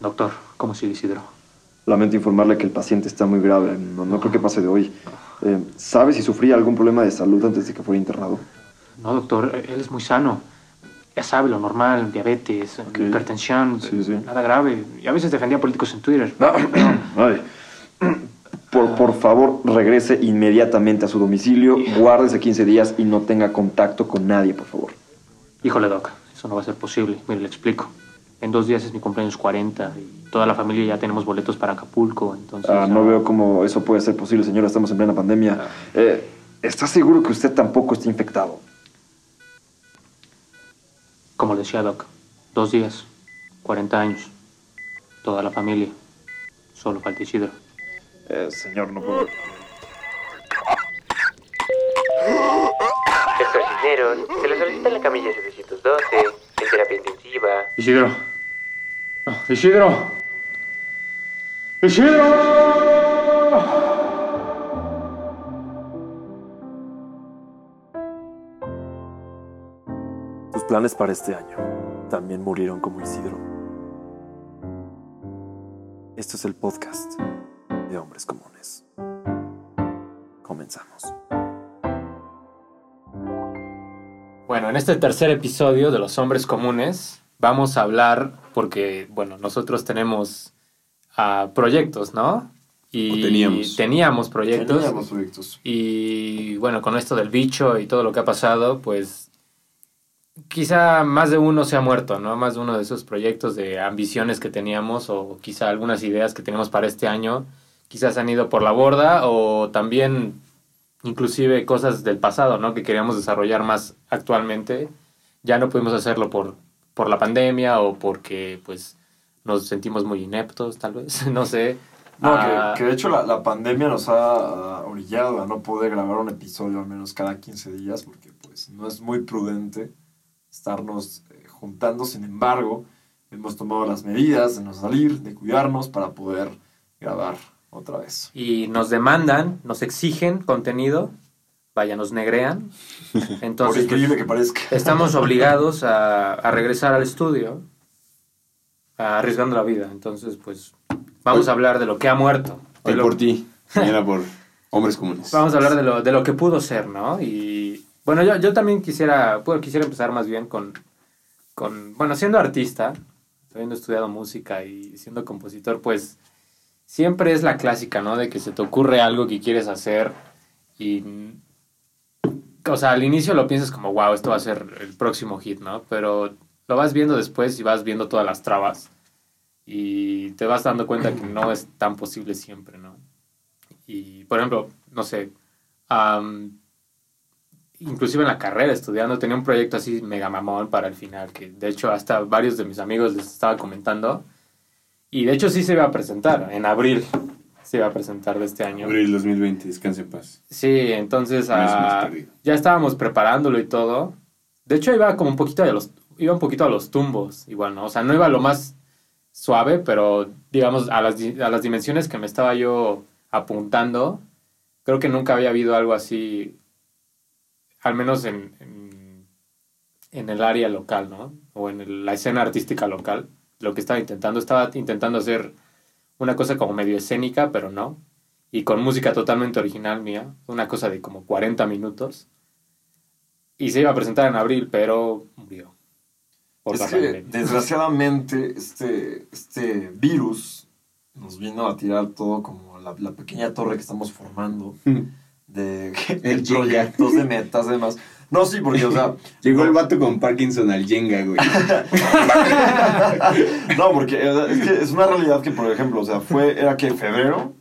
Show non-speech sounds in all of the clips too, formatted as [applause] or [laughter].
Doctor, ¿cómo sigue Isidro? Lamento informarle que el paciente está muy grave. No, no creo que pase de hoy. Eh, ¿Sabe si sufría algún problema de salud antes de que fuera internado? No, doctor, él es muy sano. Ya sabe lo normal, diabetes, hipertensión, Sí, sí. nada grave. Y a veces defendía políticos en Twitter. [coughs] Ay. Por, por favor, regrese inmediatamente a su domicilio, guárdese 15 días y no tenga contacto con nadie, por favor. Híjole, Doc, eso no va a ser posible. Mire, le explico. En dos días es mi cumpleaños 40 y toda la familia ya tenemos boletos para Acapulco, entonces... Ah, no veo cómo eso puede ser posible, señora. Estamos en plena pandemia. Eh, ¿Está seguro que usted tampoco está infectado? Como le decía Doc, dos días, 40 años, toda la familia. Solo falta Isidro. Eh, señor, no puedo. Doctor Cisneros, se le solicita la camilla 712, en terapia intensiva. Isidro. No, Isidro. Isidro. Sus planes para este año también murieron como Isidro. Esto es el podcast de Hombres Comunes. Comenzamos. Bueno, en este tercer episodio de Los Hombres Comunes vamos a hablar, porque, bueno, nosotros tenemos ah, proyectos, ¿no? Y teníamos. teníamos proyectos. Teníamos proyectos. Y bueno, con esto del bicho y todo lo que ha pasado, pues quizá más de uno se ha muerto, ¿no? Más de uno de esos proyectos de ambiciones que teníamos o quizá algunas ideas que teníamos para este año, quizás han ido por la borda o también inclusive cosas del pasado, ¿no? Que queríamos desarrollar más actualmente. Ya no pudimos hacerlo por, por la pandemia o porque pues nos sentimos muy ineptos, tal vez, [laughs] no sé. No, Ah, que, que de hecho la, la pandemia nos ha ah, orillado a no poder grabar un episodio al menos cada 15 días porque pues no es muy prudente estarnos eh, juntando. Sin embargo, hemos tomado las medidas de no salir, de cuidarnos para poder grabar otra vez. y nos demandan, nos exigen contenido, vaya, nos negrean. Por Entonces, increíble pues, que parezca. estamos obligados a, a regresar al estudio, a arriesgando la vida. Entonces, pues, vamos a hablar de lo que ha muerto. Hoy lo- por ti, mañana por hombres comunes. Vamos a hablar de lo, de lo que pudo ser, ¿no? Y bueno, yo, yo también quisiera, bueno, quisiera empezar más bien con, con, bueno, siendo artista, habiendo estudiado música y siendo compositor, pues siempre es la clásica, ¿no? De que se te ocurre algo que quieres hacer y, o sea, al inicio lo piensas como, wow, esto va a ser el próximo hit, ¿no? Pero lo vas viendo después y vas viendo todas las trabas y te vas dando cuenta que no es tan posible siempre, ¿no? Y, por ejemplo, no sé, am, inclusive en la carrera estudiando tenía un proyecto así mega mamón para el final, que de hecho hasta varios de mis amigos les estaba comentando. Y de hecho sí se iba a presentar, en abril se iba a presentar de este año. Abril 2020, descanse en paz. Sí, entonces ah, ya estábamos preparándolo y todo. De hecho iba como un poquito a los iba un poquito a los tumbos, igual, ¿no? O sea, no iba lo más suave, pero digamos a las, a las dimensiones que me estaba yo apuntando, creo que nunca había habido algo así, al menos en, en, en el área local, ¿no? O en el- la escena artística local, lo que estaba intentando, estaba intentando hacer una cosa como medio escénica, pero no y con música totalmente original mía, una cosa de como 40 minutos. Y se iba a presentar en abril, pero murió. Por Es la que, desgraciadamente, este, este virus nos vino a tirar todo como la, la pequeña torre que estamos formando de, de Jenga. proyectos, de metas, demás. No, sí, porque, o sea... [laughs] Llegó el vato con Parkinson al Jenga, güey. [laughs] no, porque es que es una realidad que, por ejemplo, o sea, fue, era que febrero,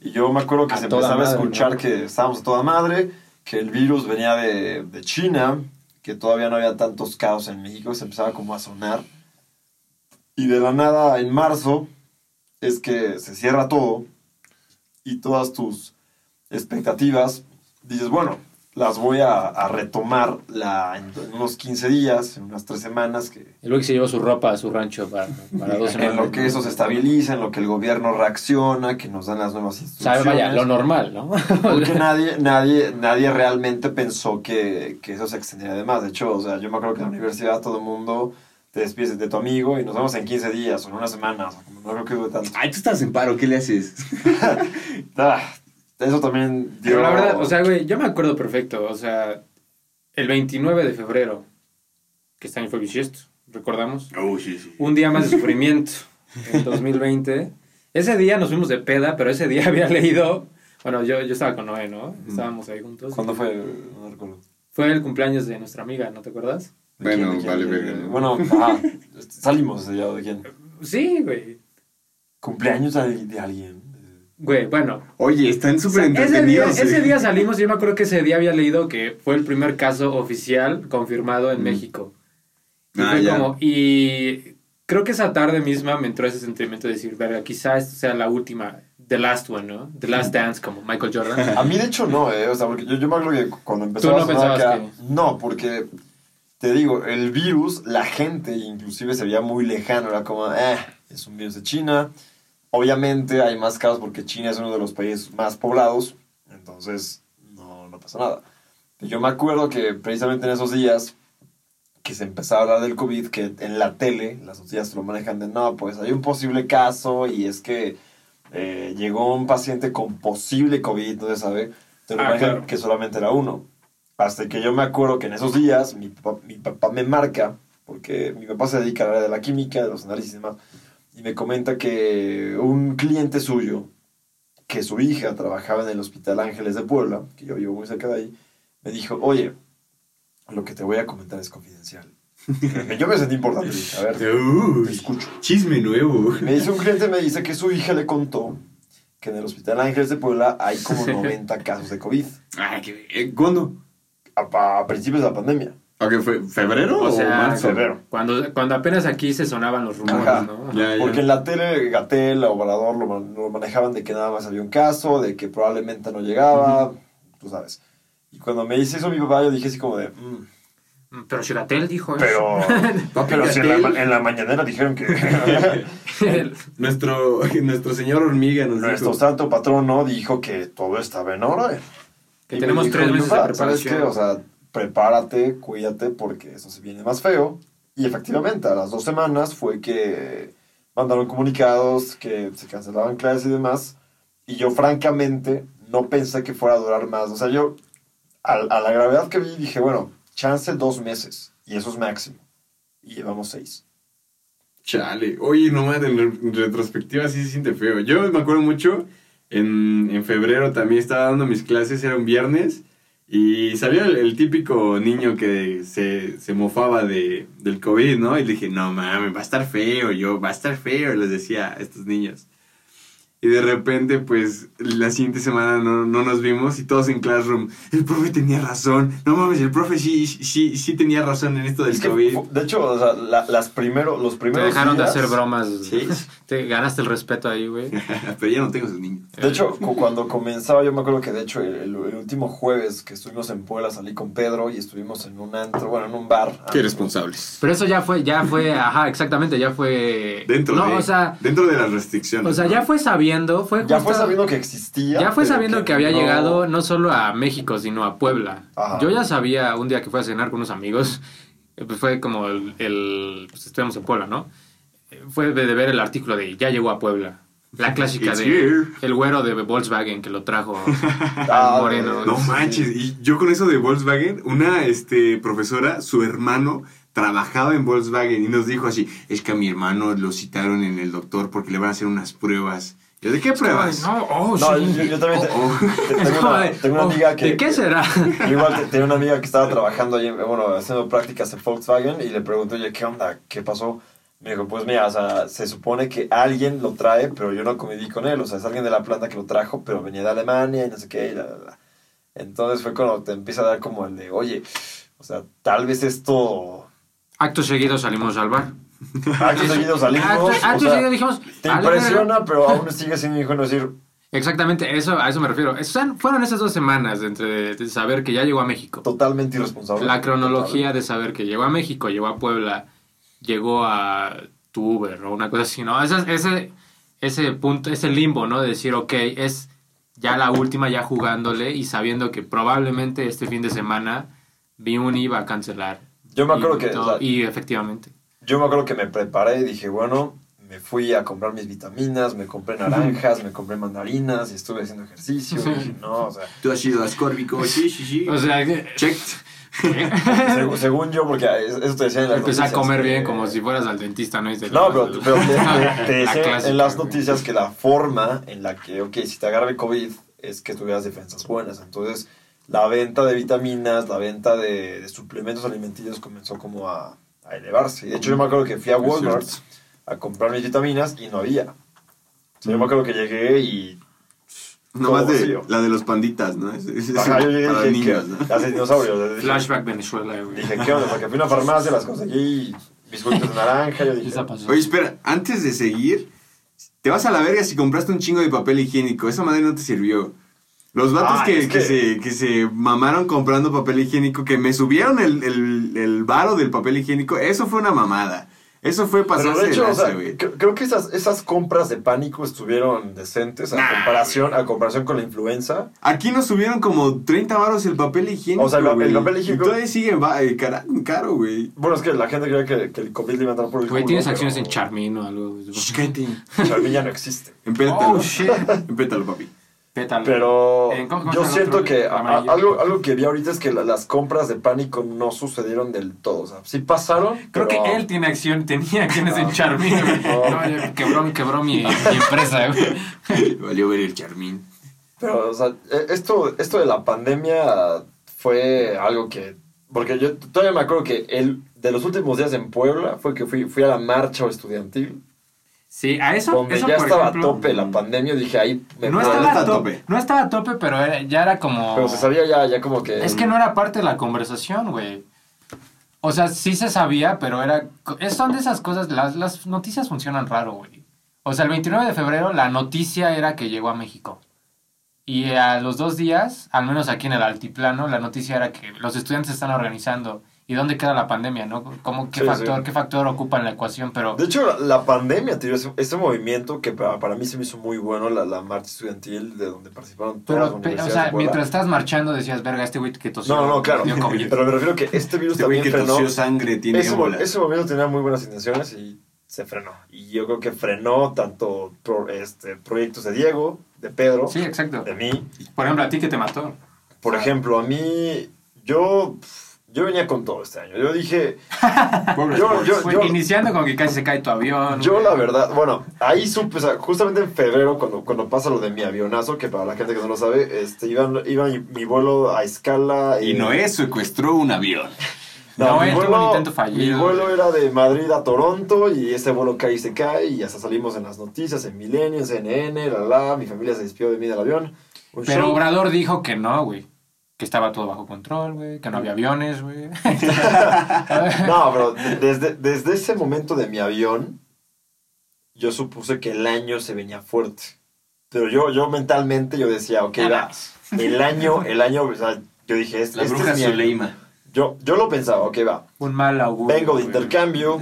y yo me acuerdo que A se empezaba a escuchar ¿no? que estábamos a toda madre, que el virus venía de, de China, que todavía no había tantos casos en México, se empezaba como a sonar. Y de la nada, en marzo, es que se cierra todo y todas tus expectativas, dices, bueno, las voy a, a retomar la, en, en unos 15 días, en unas 3 semanas, que El güey que se llevó su ropa a su rancho para, para dos [laughs] en semanas. lo que eso se estabiliza, en lo que el gobierno reacciona, que nos dan las nuevas O sea, instrucciones. vaya, lo normal, ¿no? Porque [laughs] nadie, nadie, nadie realmente pensó que, que eso se extendería de más. De hecho, o sea, yo me acuerdo que en la universidad todo el mundo te despides de tu amigo y nos vemos en 15 días o en una semana. O sea, no creo que dure tanto. Ay, tú estás en paro, ¿qué le haces? [laughs] Eso también dio... Pero la verdad, o sea, güey, yo me acuerdo perfecto. O sea, el 29 de febrero, que este año fue bisiesto, recordamos. Oh, sí, sí. Un día más de sufrimiento en 2020. Ese día nos fuimos de peda, pero ese día [laughs] había leído. Bueno, yo, yo estaba con Noé, ¿no? Estábamos ahí juntos. ¿Cuándo fue? No recuerdo. Fue el cumpleaños de nuestra amiga, ¿no te acuerdas? ¿De Bueno, quién, vale, quién? verga. Bueno, [laughs] ajá, salimos ese día, ¿de quién? Sí, güey. ¿Cumpleaños de, de alguien? Güey, bueno. Oye, están O súper sea, ese, día, entretenidos. ese día salimos y yo me acuerdo que ese día había leído que fue el primer caso oficial confirmado en Mm. México. Y Ah, fue ya. como, y creo que esa tarde misma me entró ese sentimiento de decir, verga, quizá esto sea la última, the last one, ¿no? The last dance, como Michael Jordan. A mí, de hecho, no, ¿eh? O sea, porque yo, yo me acuerdo que cuando empezó ¿Tú a no sonar pensabas acá- que- No, porque, te digo, el virus, la gente inclusive se veía muy lejano. Era como, eh, es un virus de China. Obviamente hay más casos porque China es uno de los países más poblados. Entonces, no, no pasa nada. Yo me acuerdo que precisamente en esos días que se empezaba a hablar del COVID, que en la tele las noticias lo manejan de, no, pues hay un posible caso y es que eh, llegó un paciente con posible COVID, no se sabe, te lo Ah, manejan claro. que solamente era uno. Hasta que yo me acuerdo que en esos días mi papá, mi papá me marca, porque mi papá se dedica área de la química, de los análisis y demás, y me comenta que un cliente suyo, que su hija trabajaba en el Hospital Ángeles de Puebla, que yo vivo muy cerca de ahí, me dijo, oye, lo que te voy a comentar es confidencial. yo me sentí importante, a ver, [laughs] Uy, te escucho. chisme nuevo. Me dice un cliente, me dice que su hija le contó que en el Hospital Ángeles de Puebla hay como [laughs] 90 casos de COVID Ay, ¿Cuándo? a, a principios de la pandemia. Ok, ¿fue febrero o, O sea, marzo? febrero. Cuando, cuando apenas aquí se sonaban los rumores, Ajá. ¿no? Ya, ya. Porque en la tele, Gatel, Obrador lo, lo manejaban de que nada más había un caso, de que probablemente no llegaba, tú sabes. Y cuando me dice eso mi papá, yo dije así como de, "Mm, Mm, Pero Chiratel dijo eso. pero, [laughs] Papi pero si en la, en la mañanera dijeron que [laughs] [laughs] Nuestro, nuestro señor hormiga nos nuestro dijo... santo patrono dijo que todo estaba en orden. Que Y tenemos dijo, tres "Mi meses de papá, ¿Sabes qué? preparación. O sea, prepárate, cuídate, porque eso se viene más feo. Y efectivamente, a las dos semanas fue que mandaron comunicados que se cancelaban clases y demás. Y yo, francamente, no pensé que fuera a durar más. O sea, yo, a, la gravedad que vi, dije, bueno, chance dos meses. Y eso es máximo. Y llevamos seis. Chale. Oye, no mames, en, re- en retrospectiva sí se siente feo. Yo me acuerdo mucho, en, en febrero también estaba dando mis clases, era un viernes, y salió el, típico niño que se, se mofaba de, del COVID, ¿no? Y dije, no mames, va a estar feo, yo, va a estar feo, les decía a estos niños. Y de repente, pues, la siguiente semana no, no nos vimos y todos en Classroom, el profe tenía razón, no mames, el profe sí, sí, sí tenía razón en esto del Es que, COVID. fu- de hecho, o sea, la- las primero, los Te primeros dejaron de hacer bromas. Sí. Te ganaste el respeto ahí, güey. [laughs] Pero ya no tengo esos niños. De hecho, cu- cuando comenzaba, yo me acuerdo que de hecho el, último jueves que estuvimos en Puebla salí con Pedro y estuvimos en un antro, bueno, en un bar. Qué responsables. Pero eso ya fue, ya fue, ajá, exactamente, ya fue. Dentro no, de, o sea, dentro de las restricciones. o sea, ¿no? ya fue sabiendo, fue Ya fue sabiendo que existía. Ya fue sabiendo que, había no- llegado no solo a México, sino a Puebla. Ajá. Yo ya sabía un día que fui a cenar con unos amigos, eh, pues fue como el, el- pues estuvimos en Puebla, ¿no? Fue de, de ver el artículo de ya llegó a Puebla. La clásica It's de here. el güero de Volkswagen que lo trajo [laughs] Ah, al Moreno. No manches, y yo con eso de Volkswagen, una este, profesora, su hermano, trabajaba en Volkswagen y nos dijo así, es que a mi hermano lo citaron en el doctor porque le van a hacer unas pruebas. Yo, ¿de qué pruebas? No, oh, No, sí. yo, yo también Oh, oh. te- tengo, una, de, tengo una oh, amiga que... ¿De qué será? Yo [laughs] igual te- tenía una amiga que estaba trabajando ahí, bueno, haciendo prácticas en Volkswagen y le pregunté, oye, ¿qué onda? ¿Qué pasó? Me dijo, pues mira, o sea, se supone que alguien lo trae, pero yo no conviví con él. O sea, es alguien de la planta que lo trajo, pero venía de Alemania y no sé qué. Y la, la, la. Entonces fue cuando te empieza a dar como el de, oye, o sea, tal vez esto... Acto seguido salimos al bar. [laughs] Acto seguido salimos. Acto, o acto sea, seguido dijimos. te impresiona, pero aún sigue siendo hijo decir, Exactamente, eso, a eso me refiero. Fueron esas dos semanas de, entre, de saber que ya llegó a México. totalmente irresponsable. La cronología de saber que llegó a México, llegó a Puebla, llegó a tu Uber o una cosa así, ¿no? Ese, ese, ese punto, ese limbo, ¿no? De decir, ok, es ya la última, ya jugándole y sabiendo que probablemente este fin de semana Viuni iba a cancelar. Yo me Y acuerdo que, todo- o sea, y efectivamente. Yo me acuerdo que me preparé y dije, bueno, me fui a comprar mis vitaminas, me compré naranjas, me compré mandarinas y estuve haciendo ejercicio. Y dije, no, o sea, Tú has ido a Ascórbico, [laughs] sí, sí, sí. O sea, que Check. [laughs] seg- según yo, porque eso te decían en las empecé a comer que- bien como si fueras al dentista, ¿no? Y te No, pero, te, [laughs] te- clásica, en las noticias que la forma en la que, ok, si te agarra el COVID es que tuvieras defensas buenas. Entonces, la venta de vitaminas, la venta de, de suplementos alimenticios comenzó como a, a elevarse. Y de hecho, yo me acuerdo que fui a Walmart a comprar mis vitaminas y no había. O sea, yo me acuerdo que llegué y... Nomás todo de la de los panditas, ¿no? Es, es- Ajá, yo llegué para dije, niños, ¿qué? ¿no? [laughs] Las de dinosaurios. Dije, Flashback Venezuela, güey. Dije, ¿qué onda? Porque fui a una farmacia, las conseguí, biscoitos de naranja. Yo dije. Oye, espera, antes de seguir, te vas a la verga si compraste un chingo de papel higiénico. Esa madre no te sirvió. Los vatos Ah, que, que que- se, que se mamaron comprando papel higiénico, que me subieron el, el, el varo del papel higiénico, eso fue una mamada. Eso fue pasarse de de hecho, o lanza, sea, güey. creo, que esas, esas compras de pánico estuvieron decentes a Nah, comparación, a comparación con la influenza. Aquí nos subieron como 30 varos el papel higiénico. O sea, el papel higiénico- Y todavía sigue va- eh, cara- caro, güey. Bueno, es que la gente cree que, que el COVID le iba a entrar por el Güey, culo, tienes pero acciones en Charmin o algo. Charmin ya no existe. Empétalo. Oh, shit. Empétalo, papi. Pétalo. Pero Eh, ¿cómo- cómo yo siento que a- algo, algo que vi ahorita es que la- las compras de pánico no sucedieron del todo. O sea, sí pasaron. Creo pero- que él tiene acción, tenía acciones en Charmin. [laughs] No. No, ya quebró, quebró mi, mi empresa. [laughs] Valió ver el charmín. Pero, o sea, e- esto, esto de la pandemia fue algo que... Porque yo todavía me acuerdo que el, de los últimos días en Puebla fue que fui, fui a la marcha estudiantil, Sí, a eso, donde eso ya por estaba ejemplo, a tope la pandemia. Dije, ahí me No estaba a tope, no estaba a tope, pero era- ya era como... Pero se sabía ya, ya como que... Es que no era parte de la conversación, güey. O sea, sí se sabía, pero era... es- Son de esas cosas, las, las noticias funcionan raro, güey. O sea, el 29 de febrero la noticia era que llegó a México. Y a los dos días, al menos aquí en el altiplano, la noticia era que los estudiantes están organizando. ¿Y dónde queda la pandemia, no? ¿Cómo, qué, Sí, factor, sí. ¿Qué factor ocupa en la ecuación? Pero... De hecho, la, pandemia, tío, ese, ese movimiento que para, para mí se me hizo muy bueno, la, la marcha estudiantil de donde participaron todas las Pero, pe- o sea, mientras estás marchando decías, verga, este güey que tosió. No, no, claro. dio COVID". Pero me refiero que este virus Este también que frenó... tosió sangre tiene Ese, ese movimiento tenía muy buenas intenciones y se frenó. Y yo creo que frenó tanto pro- este, proyectos de Diego, de Pedro, Sí, exacto. de mí. Por ejemplo, a ti que te mató. Por ejemplo, a mí, yo, yo venía con todo este año. Yo dije, [laughs] yo, yo, yo, iniciando con que casi se cae tu avión. yo la verdad, bueno, ahí supe, o sea, justamente en febrero, cuando, cuando pasa lo de mi avionazo, que para la gente que no lo sabe, este, iba, iba mi, mi vuelo a escala. Y eh, Noé secuestró un avión. No, mi él tuvo un intento fallido, Mi vuelo era de Madrid a Toronto y ese vuelo cae y se cae y hasta salimos en las noticias, en Milenio, en CNN, la la, mi familia se despidió de mí del avión. Un Pero show. Obrador dijo que no, güey. Que estaba todo bajo control, güey. Que no había aviones, güey. [laughs] [laughs] No, pero desde, desde ese momento de mi avión, yo supuse que el año se venía fuerte. Pero yo, yo mentalmente yo decía, ok, va, el año, el año, o sea, yo dije, este, La este bruja es mi año. Zuleima. Yo, yo lo pensaba, ok, va, Un mal augurio. vengo de intercambio,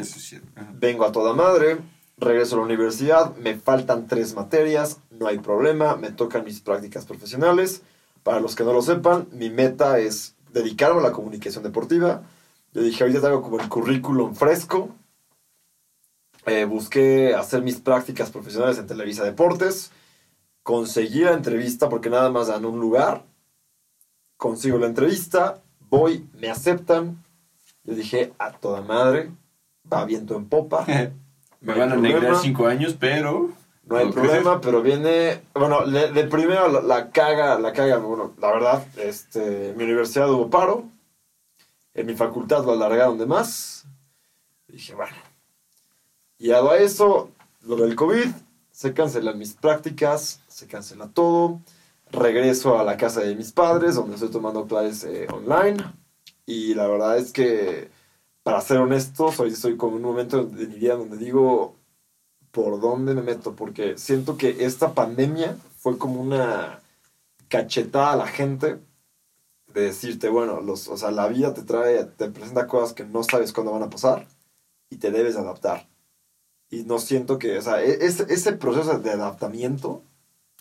vengo a toda madre, regreso a la universidad, me faltan tres materias, no hay problema, me tocan mis prácticas profesionales. Para los que no lo sepan, mi meta es dedicarme a la comunicación deportiva. Yo dije, ahorita tengo como el currículum fresco. Eh, busqué hacer mis prácticas profesionales en Televisa Deportes. Conseguí la entrevista porque nada más dan un lugar. Consigo la entrevista, voy, me aceptan. Yo dije, a toda madre, va viento en popa. [laughs] Me van a problema. cinco años, pero. No hay problema, pero viene. Bueno, le- de primero la, la caga, la caga. Bueno, la verdad, este, en mi universidad hubo paro. En mi facultad lo alargaron de más. Dije, bueno. Y a eso, lo del COVID, se cancelan mis prácticas, se cancela todo. Regreso a la casa de mis padres, donde estoy tomando clases eh, online. Y la verdad es que, para ser honesto, hoy estoy con un momento de mi vida donde digo, por dónde me meto, porque siento que esta pandemia fue como una cachetada a la gente de decirte, bueno, los, o sea, la vida te trae, te presenta cosas que no sabes cuándo van a pasar y te debes adaptar. Y no siento que, o sea, e- ese, ese proceso de adaptamiento,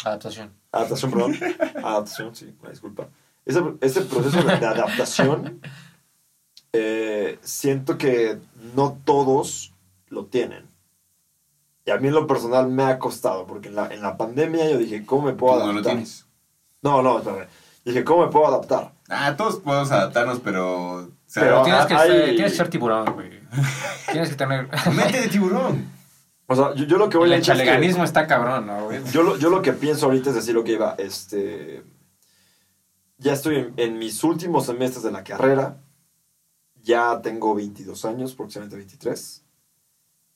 Adaptación. adaptación, perdón, adaptación, sí, una disculpa, ese, ese proceso de, de adaptación, eh, siento que no todos lo tienen. Y a mí en lo personal me ha costado, porque en la, en la pandemia yo dije, ¿cómo me puedo Tú no adaptar? lo tienes. No, no, espérame. Dije, ¿cómo me puedo adaptar? Ah, todos podemos adaptarnos, pero... o sea, Pero- Tienes que, hay- ser, tienes que ser tiburón, güey. [laughs] Tienes que tener... mente de tiburón. O sea, yo, yo lo que voy El a decir es que- chaleganismo está cabrón, ¿no, güey? Yo lo, yo lo que pienso ahorita es decir, ok, va, este... Ya estoy en, en mis últimos semestres de la carrera. Ya tengo 22 años, aproximadamente 23.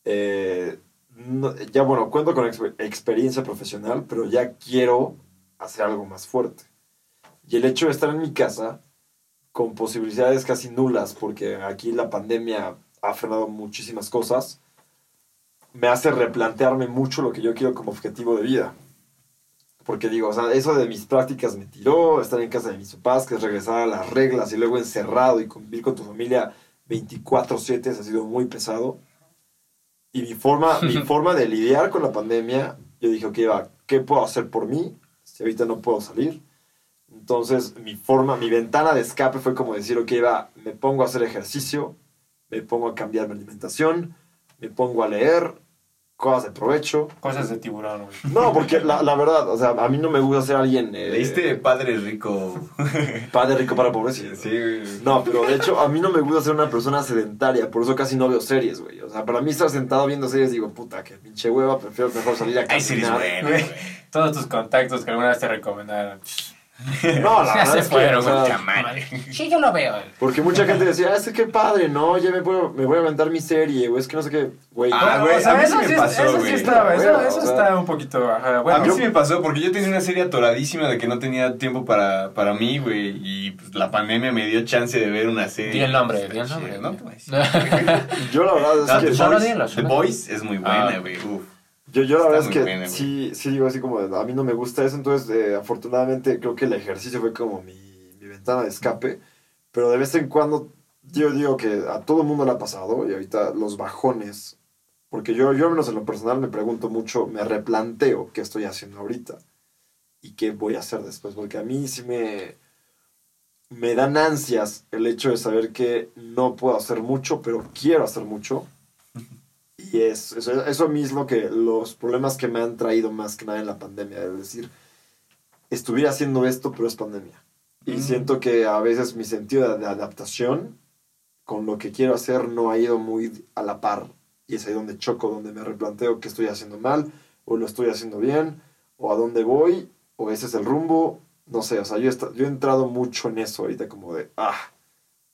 Eh, no- ya, bueno, cuento con exper- experiencia profesional, pero ya quiero hacer algo más fuerte. Y el hecho de estar en mi casa, con posibilidades casi nulas, porque aquí la pandemia ha frenado muchísimas cosas, me hace replantearme mucho lo que yo quiero como objetivo de vida. Porque digo, o sea, eso de mis prácticas me tiró, estar en casa de mis papás, que es regresar a las reglas y luego encerrado y convivir con tu familia 24/7 ha sido muy pesado. Y mi forma, mi [laughs] forma de lidiar con la pandemia, yo dije, ok, va, ¿qué puedo hacer por mí si ahorita no puedo salir? Entonces, mi forma, mi ventana de escape fue como decir, ok, va, me pongo a hacer ejercicio, me pongo a cambiar mi alimentación, me pongo a leer, cosas de provecho. Cosas de tiburón, güey. No, porque la, la verdad, o sea, a mí no me gusta ser alguien... eh, ¿Leíste Padre Rico? [laughs] Padre rico para pobres. Sí, güey. No, pero de hecho, a mí no me gusta ser una persona sedentaria, por eso casi no veo series, güey. O sea, para mí estar sentado viendo series, digo, puta, que pinche hueva, prefiero mejor salir a Ay, series caminar. buenas, güey. Todos tus contactos que alguna vez te recomendaron. [laughs] No, la [laughs] ya verdad se es que, fueron, o sea. [laughs] Sí, yo lo veo. Porque mucha gente decía, ah, es que qué padre, ¿no? Ya me, puedo, me voy a aventar mi serie, güey, es que no sé qué, güey. Ah, güey, o sea, a mí sí eso me pasó, eso sí güey. está, eso, Bueno, eso o sea, está un poquito, ajá, bueno. a mí yo- sí me pasó, porque yo tenía una serie atoradísima de que no tenía tiempo para, para mí, güey. Y pues, la pandemia me dio chance de ver una serie. Di el nombre, di el. No decir. Yo la verdad es No, que... The Boys- The Boys es muy buena, Ah. güey. Yo, yo la Está verdad es que buena, sí, sí digo así como, a mí no me gusta eso, entonces eh, afortunadamente creo que el ejercicio fue como mi, mi ventana de escape, pero de vez en cuando yo digo que a todo el mundo le ha pasado y ahorita los bajones, porque yo, yo al menos en lo personal me pregunto mucho, me replanteo qué estoy haciendo ahorita y qué voy a hacer después, porque a mí sí me, me dan ansias el hecho de saber que no puedo hacer mucho, pero quiero hacer mucho. Y es, eso, eso a mí es lo que, los problemas que me han traído más que nada en la pandemia. Es decir, estuviera haciendo esto, pero es pandemia. Y Mm. siento que a veces mi sentido de, adaptación con lo que quiero hacer no ha ido muy a la par. Y es ahí donde choco, donde me replanteo qué estoy haciendo mal, o lo estoy haciendo bien, o a dónde voy, o ese es el rumbo. No sé, o sea, yo, he yo he entrado mucho en eso ahorita, como de, ah,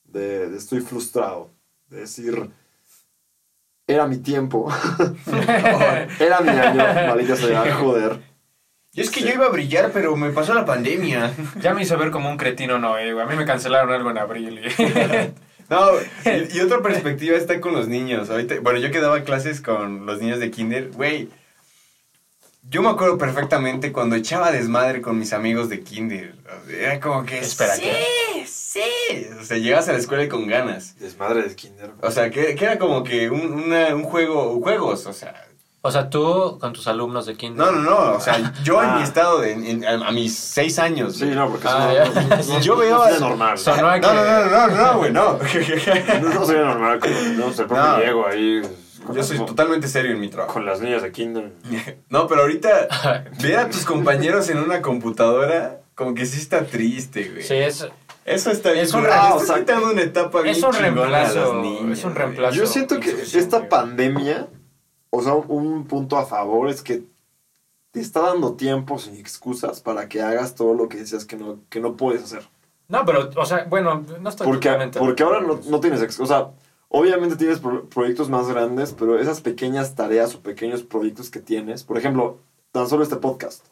de, de estoy frustrado. De decir, era mi tiempo, [laughs] era mi año, maldita sea, joder. Y es que yo iba a brillar, pero me pasó la pandemia. Ya me hizo ver como un cretino Noé, güey. A mí me cancelaron algo en abril. y- [laughs] No, y, y otra perspectiva está con los niños. Ahorita, bueno, yo que daba clases con los niños de kinder, güey. Yo me acuerdo perfectamente cuando echaba desmadre con mis amigos de kinder. Era como que... Espera, sí, ¿qué? sí. O sea, llegas a la escuela y con ganas. Desmadre de kinder. O sea, que, que era como que un, una- un juego, juegos, o sea... O sea, tú con tus alumnos de kinder. No, no, no, o sea, yo en Ah. mi estado, de, en- a, a mis seis años. Sí, no, porque Ah, no- no, no- Yo no veo a- normal. No, no, no, no, no, no, güey, no. [laughs] No, no sería normal como, no profe No. Diego ahí. Yo soy totalmente serio en mi trabajo. Con las niñas de kinder. [laughs] No, pero ahorita [laughs] ver a tus compañeros en una computadora, como que sí está triste, güey. Sí, es, Eso está bien. Es un Ah, o sea, quitando una etapa bien es un reemplazo, los niños, es un güey. reemplazo. Yo siento que esta pandemia, o sea, un punto a favor es que te está dando tiempo sin excusas para que hagas todo lo que decías que no, que no puedes hacer. No, pero, o sea, bueno, no estoy Porque, totalmente... porque ahora no, no tienes excusas. O sea, obviamente tienes pro- proyectos más grandes, pero esas pequeñas tareas o pequeños proyectos que tienes, por ejemplo, tan solo este podcast.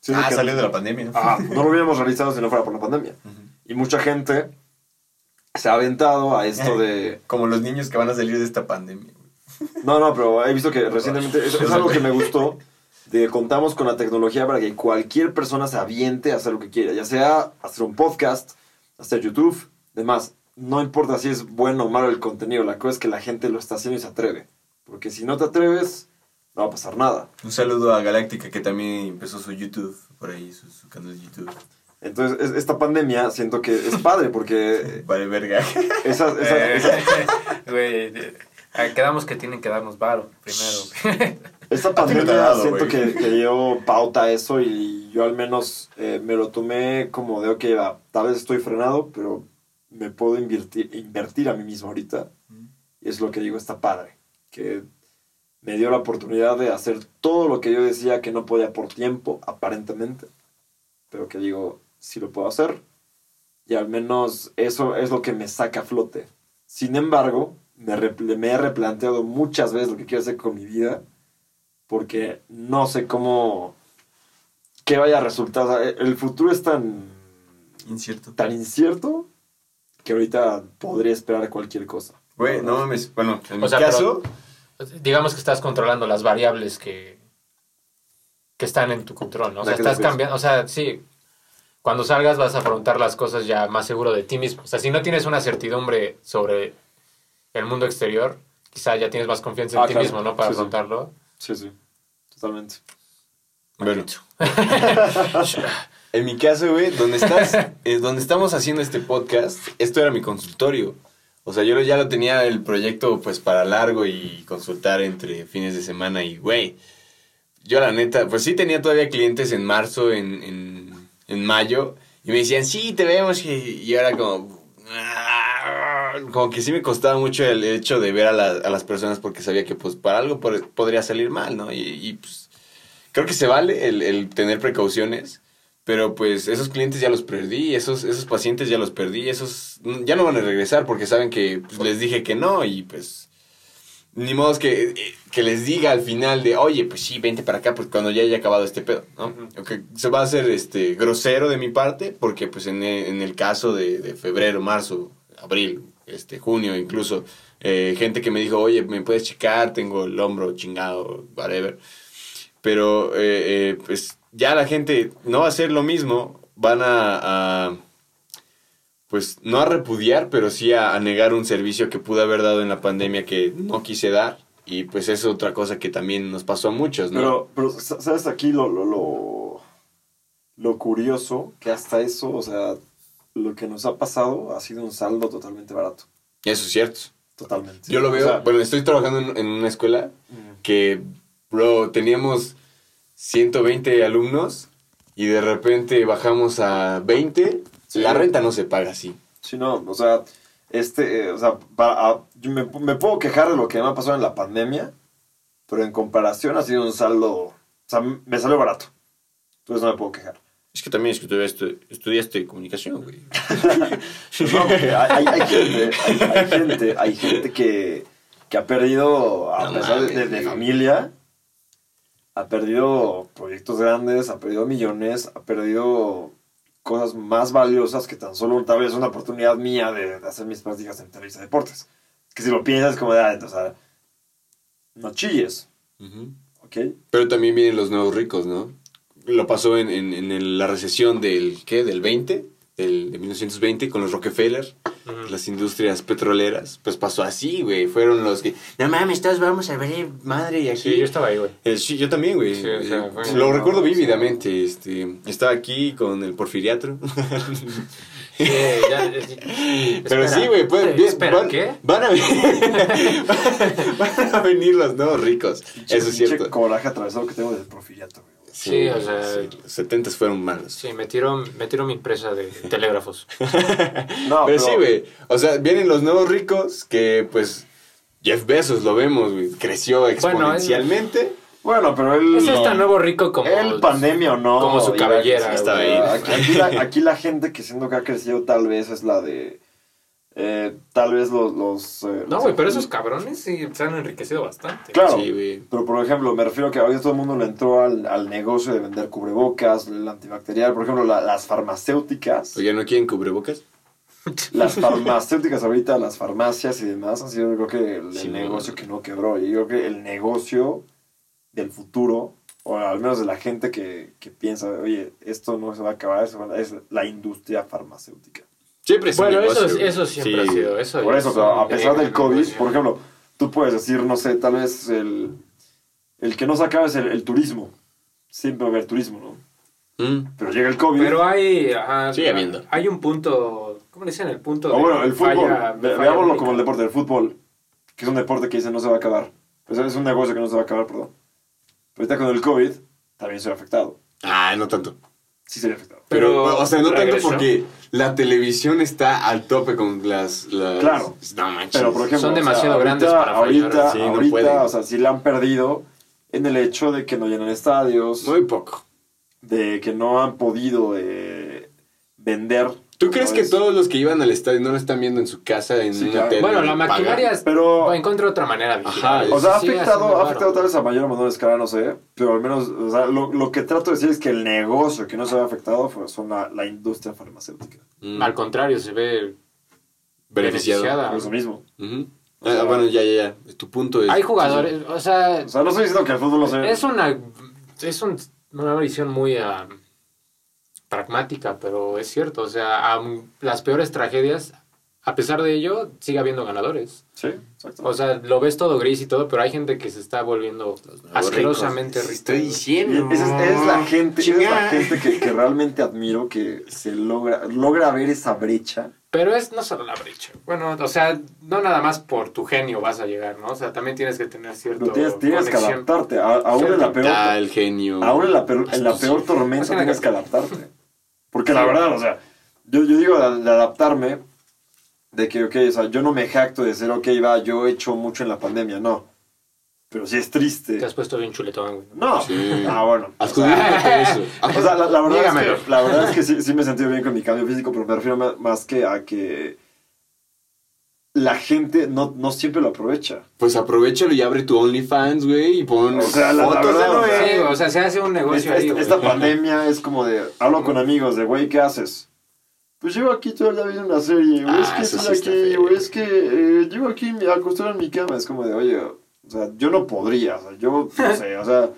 Siento Ah, salió de la pandemia. Ajá, no lo hubiéramos realizado si no fuera por la pandemia. Y mucha gente se ha aventado a esto de... [laughs] Como los niños que van a salir de esta pandemia. No, no, pero he visto que recientemente... Es, es algo que me gustó, de contamos con la tecnología para que cualquier persona se aviente a hacer lo que quiera. Ya sea hacer un podcast, hacer YouTube, demás. No importa si es bueno o malo el contenido, la cosa es que la gente lo está haciendo y se atreve. Porque si no te atreves, no va a pasar nada. Un saludo a Galáctica que también empezó su YouTube, por ahí, su, su canal de YouTube. Entonces, es- esta pandemia siento que es padre porque [laughs] Vale, verga. esas, esas, esas- [laughs] Güey, Ah, Quedamos que tienen que darnos varo primero. [laughs] Esta pandemia dado, siento que, que dio pauta a eso y yo al menos eh, me lo tomé como de, ok, va, tal vez estoy frenado, pero me puedo invertir, invertir a mí mismo ahorita. Y es lo que digo, está padre. Que me dio la oportunidad de hacer todo lo que yo decía que no podía por tiempo, aparentemente. Pero que digo, sí lo puedo hacer. Y al menos eso es lo que me saca a flote. Sin embargo, me, me he replanteado muchas veces lo que quiero hacer con mi vida. Porque no sé cómo... ¿Qué vaya a resultar? El futuro es tan Incierto. tan incierto que ahorita podría esperar cualquier cosa. Güey, no mames. Bueno, en O mi sea, caso, Digamos que estás controlando las variables que, que están en tu control, ¿no? O ¿A sea, estás cambiando, o sea, sí, cuando salgas vas a afrontar las cosas ya más seguro de ti mismo. O sea, si no tienes una certidumbre sobre el mundo exterior, quizá ya tienes más confianza en Ah, ti claro. mismo, ¿no? Para Sí, sí. afrontarlo. Sí, sí, totalmente. Bueno. [laughs] En mi caso, güey, donde estás, eh, donde estamos haciendo este podcast, esto era mi consultorio. O sea, yo ya lo tenía el proyecto pues para largo y consultar entre fines de semana y, güey, yo la neta, pues sí tenía todavía clientes en marzo, en, en, en mayo, y me decían, sí, te vemos, y, y ahora como, ah, como que sí me costaba mucho el hecho de ver a, la- a las personas porque sabía que pues para algo por- podría salir mal, ¿no? Y, y, pues creo que se vale el, el tener precauciones, pero pues esos clientes ya los perdí, esos, esos pacientes ya los perdí, esos ya no van a regresar porque saben que pues, les dije que no y pues ni modo que, eh, que les diga al final de, oye, pues sí, vente para acá pues cuando ya haya acabado este pedo, ¿no? Que se va a hacer este, grosero de mi parte porque pues en el, en el caso de, de febrero, marzo, abril, este, junio incluso, eh, gente que me dijo, oye, ¿me puedes checar? Tengo el hombro chingado, whatever. Pero eh, eh, pues ya la gente no va a hacer lo mismo, van a, a, pues no a repudiar, pero sí a, a negar un servicio que pude haber dado en la pandemia que no quise dar. Y pues es otra cosa que también nos pasó a muchos, ¿no? Pero, pero sa- ¿sabes aquí lo, lo, lo, lo curioso? Que hasta eso, o sea, lo que nos ha pasado ha sido un saldo totalmente barato. Eso es cierto. Totalmente. Yo lo veo, O sea, bueno, estoy trabajando en, en una escuela que, bro, teníamos 120 alumnos y de repente bajamos a 20. Sí. La renta no se paga así. Sí, no, o sea, este, eh, o sea, para- a- yo me, me puedo quejar de lo que me ha pasado en la pandemia, pero en comparación ha sido un saldo, o sea, me salió barato. Entonces no me puedo quejar. Es que también es que tú estu- estudiaste comunicación, güey. [laughs] No, hay, hay- hay gente, hay, hay gente, hay gente que, que ha perdido, a No pesar de, de- de güey. familia, ha perdido proyectos grandes, ha perdido millones, ha perdido cosas más valiosas que tan solo tal vez una oportunidad mía de, de hacer mis prácticas en Televisa Deportes. Que si lo piensas como de, ah, o sea, no chilles. Pero también vienen los nuevos ricos, ¿no? Lo pasó en, en- en la recesión del, ¿qué? Del 20, del, de 1920 con los Rockefeller, las industrias petroleras. Pues pasó así, güey. Fueron los que, no mames, todos vamos a ver madre y aquí. Sí, yo estaba ahí, güey. Eh, sí, yo también, güey. Sí, o sea, Eh, fue- lo recuerdo vívidamente. Este, estaba aquí con el porfiriatro. [laughs] Sí, ya- ya- Pero espera. sí, güey. pues, van, ¿qué? Van a, venir, [laughs] van a venir los nuevos ricos. Eso es cierto. Coraje atravesado que tengo del profiliato, güey. Sí, o sea- sí, los 70 fueron malos. Sí, metieron, metieron mi empresa de [laughs] telégrafos. [laughs] No, pero, sí, güey. O sea, vienen los nuevos ricos que, pues, Jeff Bezos, lo vemos, güey. Creció exponencialmente. Bueno, pero él... Es este nuevo rico como... Él, pandemia o no. como su cabellera, crecer. güey. Aquí, aquí la, aquí la [laughs] gente que siendo que ha crecido tal vez es la de... eh, tal vez los... los eh, No, güey, pero esos cabrones sí se han enriquecido bastante. Claro. Sí. Pero por ejemplo, me refiero a que ahorita todo el mundo le entró al, al negocio de vender cubrebocas, el antibacterial. Por ejemplo, la- las farmacéuticas. Oye, ¿no quieren cubrebocas? Las [laughs] farmacéuticas ahorita, las farmacias y demás, han sido yo creo que el, negocio que no quebró. Y yo creo que el negocio del futuro, o al menos de la gente que, que piensa, oye, esto no se va a acabar, es la industria farmacéutica. Siempre es un Bueno, eso, güey. eso siempre Sí. ha sido. Eso Por es eso, a un pesar del COVID, negocio. por ejemplo, tú puedes decir, no sé, tal vez el, el que no se acaba es el, el turismo. Siempre va a haber turismo, ¿no? Mm. Pero llega el COVID. Pero hay. ajá, Sigue habiendo. Hay un punto. ¿Cómo le dicen? El punto. o de bueno, el fútbol, falla- ve- falla veámoslo única. como el deporte del fútbol. que es un deporte que dice no se va a acabar. Pues es un negocio que no se va a acabar, perdón. Pero ahorita con el COVID también soy afectado. Ah, no tanto. Sí sería afectado. Pero, Pero o sea, no tanto porque la televisión está al tope con las... las- Claro. No manches. Pero por ejemplo, Son o sea, demasiado ahorita- grandes para fallar. ahorita, Sí, no ahorita, o sea, sí la han perdido en el hecho de que no llenan estadios, Muy poco. de que no han podido eh, vender. ¿Tú crees que todos los que iban al estadio no lo están viendo en su casa, en Sí, un claro. hotel? Bueno, la maquinaria es- Pero, encuentra otra manera de Ajá, o sea, ha afectado, ha afectado tal vez a mayor o menor escala, no sé, pero al menos, o sea, lo, lo que trato de decir es que el negocio que no se ha afectado fue, son la, la industria farmacéutica. Mm, Al contrario, se ve beneficiada. Por eso mismo. O sea, Ah, bueno, ya, ya, ya. Tu punto es... Hay jugadores, o sea, O sea, no estoy diciendo que el fútbol no se... es una es un- una visión muy ah, pragmática, pero es cierto, o sea, las peores tragedias, a pesar de ello, sigue habiendo ganadores. Sí, exacto. O sea, lo ves todo gris y todo, pero hay gente que se está volviendo asquerosamente rica. Estoy diciendo. esa es, es la gente, es la gente que, que realmente admiro que se logra, logra ver esa brecha. Pero es no solo la brecha. Bueno, o sea, no nada más por tu genio vas a llegar, ¿no? O sea, también tienes que tener cierto Pero tienes, tienes que adaptarte. Aún en la peor, Ah, el genio. aún en la peor, en la peor Más tormenta nada tienes que adaptarte. Porque la verdad, o sea, yo, yo digo de, de adaptarme, de que, ok, o sea, yo no me jacto de decir, ok, va, yo he hecho mucho en la pandemia, no. Pero sí es triste. Te has puesto bien chuletón, güey. No. Sí. Ah, bueno. O sea, [laughs] eso. O sea, la, la verdad, es que, la verdad es que sí, sí me he sentido bien con mi cambio físico, pero me refiero más que a que la gente no, no siempre lo aprovecha. Pues aprovechalo y abre tu OnlyFans, güey, y pon O sea, la- la fotos verdad, o sea, Sí, Noé. o sea, se hace un negocio Esta, ahí, güey. esta pandemia es como de, hablo con amigos de, güey, ¿qué haces? Pues llevo aquí todo el día viendo una serie, güey, es Ah, que estoy sí aquí, güey, es que eh, llevo aquí me acostumbrado en mi cama, es como de, oye, o sea, yo no podría, o sea, yo, no [laughs] sé, o sea,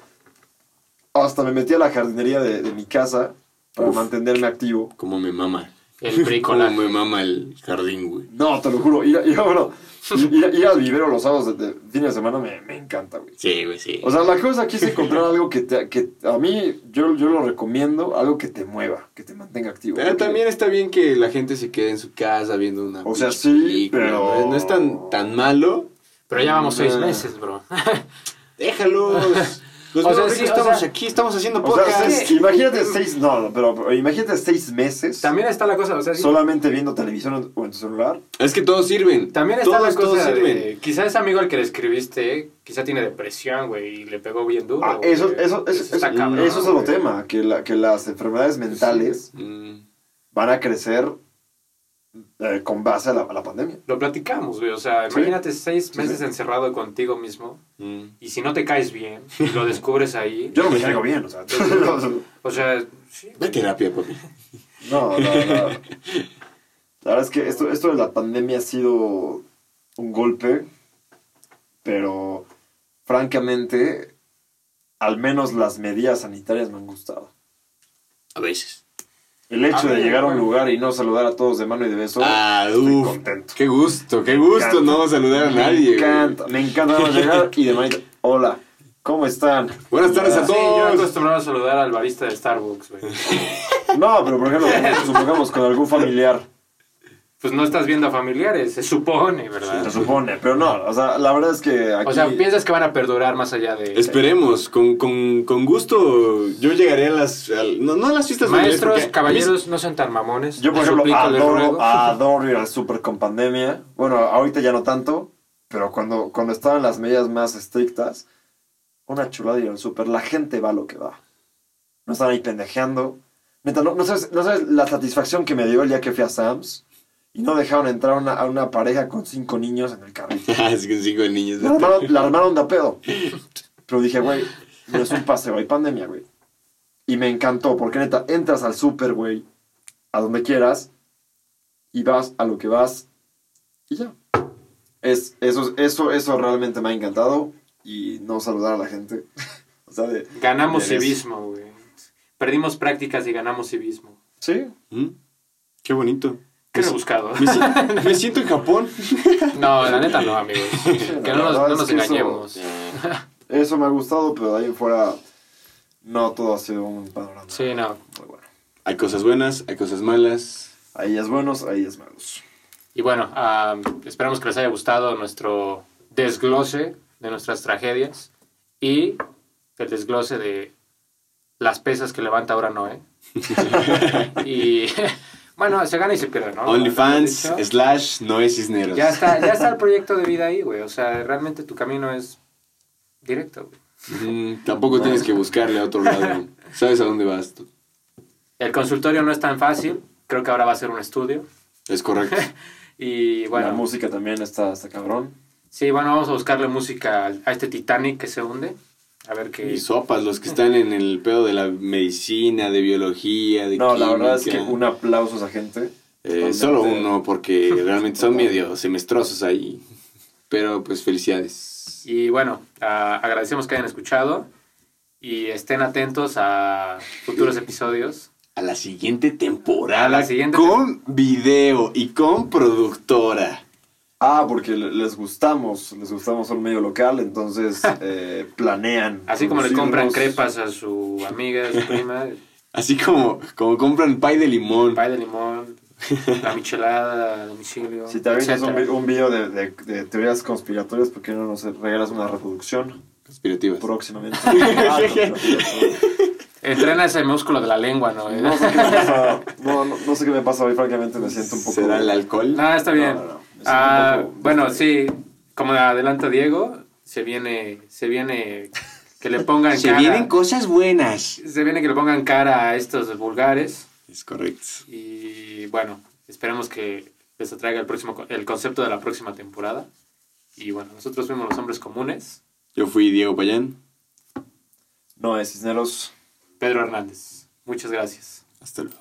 hasta me metí a la jardinería de, de mi casa para Uf. mantenerme activo. Como me mama. El Como [laughs] bricolaje. me mama el jardín, güey. No, te lo juro, ir, a- ir, bueno, [laughs] ir, ir al vivero los sábados de, de fin de semana me, me encanta, güey. Sí, güey, sí. O sea, la cosa aquí es encontrar algo que, te, que a mí, yo, yo lo recomiendo, algo que te mueva, que te mantenga activo. Pero porque- también está bien que la gente se quede en su casa viendo una O sea, sí, película, pero- ¿no? No es tan, tan malo. Pero ya vamos seis meses, bro. Déjalos. [laughs] Los O sea, sí, o estamos sea- aquí, estamos haciendo O sea, podcast. seis- imagínate seis, no, pero, imagínate seis meses También está la cosa, o sea, sí, solamente viendo televisión o en tu celular. Es que todos sirven. también está todos, la cosa todos sirven. de, quizá ese amigo al que le escribiste, quizá tiene depresión, güey, y le pegó bien duro. Ah, eso, eso, eso, está eso- cabrón, eso es otro tema, que, la, que las enfermedades mentales Mm. van a crecer eh, con base a la, a la pandemia. Lo platicamos, güey, o sea, Sí. imagínate seis Sí, meses sí. encerrado contigo mismo, Mm. y si no te caes bien, y lo descubres ahí. [laughs] Yo no me caigo bien, o sea. O sea, sí. A terapia, papi. No, no, no. La verdad es que esto, esto de la pandemia ha sido un golpe, pero francamente, al menos las medidas sanitarias me han gustado. A veces. El hecho de mí, llegar a un lugar y no saludar a todos de mano y de beso, Ah, estoy contento. Qué gusto, qué Me gusto encanta. no saludar a nadie. Me güey. encanta, me encanta llegar y de manita, hola, ¿cómo están? Buenas tardes a Sí, yo todos. acostumbrado a saludar al barista de Starbucks, güey. [laughs] No, pero por ejemplo, supongamos con algún familiar, Pues no estás viendo a familiares, se supone, ¿verdad? se supone, pero no, o sea, la verdad es que aquí... O sea, piensas que van a perdurar más allá de... Esperemos, con, con, con gusto. Yo llegaré a las. al- no, no a las fiestas Maestros, a caballeros, no sean tan mamones. Yo, por ejemplo, suplico, adoro, [laughs] adoro ir al súper con pandemia. Bueno, ahorita ya no tanto, pero cuando, cuando estaban las medidas más estrictas, una chulada ir al súper. La gente va a lo que va. No están ahí pendejeando. Neta, no, no sabes, no sabes la satisfacción que me dio el día que fui a Sam's y no dejaron entrar a una, a una pareja con cinco niños en el carrito. Ah, [laughs] es que cinco niños. La armaron, la [laughs] armaron de pedo. Pero dije, güey, no es un paseo, hay pandemia, güey. Y me encantó, porque neta, entras al súper, güey, a donde quieras, y vas a lo que vas, y ya. Es, eso, eso, eso realmente me ha encantado, y no saludar a la gente. [laughs] o sea, de... Ganamos de- civismo, güey. Perdimos prácticas y ganamos civismo. Sí, Mm, Qué bonito. Qué Me, rebuscado. me me siento en Japón. [laughs] No, la neta no, amigos. [laughs] Que no nos, no es nos que eso- engañemos. eso me ha gustado, pero de ahí en fuera, no todo ha sido un panorama Sí, no. muy bueno. Hay cosas buenas, hay cosas malas. Hay días buenos, hay días malos. Y bueno, ah, esperamos que les haya gustado nuestro desglose de nuestras tragedias y el desglose de las pesas que levanta ahora Noé. [laughs] y bueno, se gana y se pierde, ¿no? OnlyFans slash Noé Cisneros. Ya está, ya está el [laughs] proyecto de vida ahí, güey. O sea, realmente tu camino es directo, güey. Mm, tampoco tienes que buscarle a otro lado. [laughs] Sabes a dónde vas tú. El consultorio no es tan fácil. Creo que ahora va a ser un estudio. Es correcto. [laughs] Y La bueno, música también está, está cabrón. sí, bueno, vamos a buscarle música a este Titanic que se hunde. A ver qué. Y sopas, los que están en el pedo de la medicina, de biología, de No, la verdad es que un aplauso a esa gente. Eh, solo uno, porque realmente son medio semestrosos ahí. Pero pues felicidades. Y bueno, agradecemos que hayan escuchado y estén atentos a futuros episodios. A la siguiente temporada. A la siguiente con video y con productora. Ah, porque le- les gustamos, les gustamos un medio local, entonces [laughs] eh, planean. Así como le compran crepas a su amiga, a su prima, [laughs] Así como, como compran pay de limón. pay de limón, la michelada a domicilio. Si te avientas un, un video de, de- de teorías conspiratorias, ¿por qué no nos regalas una reproducción Conspirativas. próximamente? [laughs] Ah, conspirativas. Entrena ese músculo de la lengua, ¿no? No sé qué me pasa, no, no, no sé qué me pasa hoy, francamente me siento un poco... ¿Será el alcohol? No, está bien. No, Ah, bueno, sí, como adelanta Diego, se viene, se viene que le pongan [laughs] Se cara, vienen cosas buenas. se viene que le pongan cara a estos vulgares Es correcto. y bueno, esperemos que les atraiga el próximo el concepto de la próxima temporada. Y bueno, nosotros fuimos los hombres comunes, Yo fui Diego Payán. No, es Cisneros. Pedro Hernández. Muchas gracias. Hasta luego.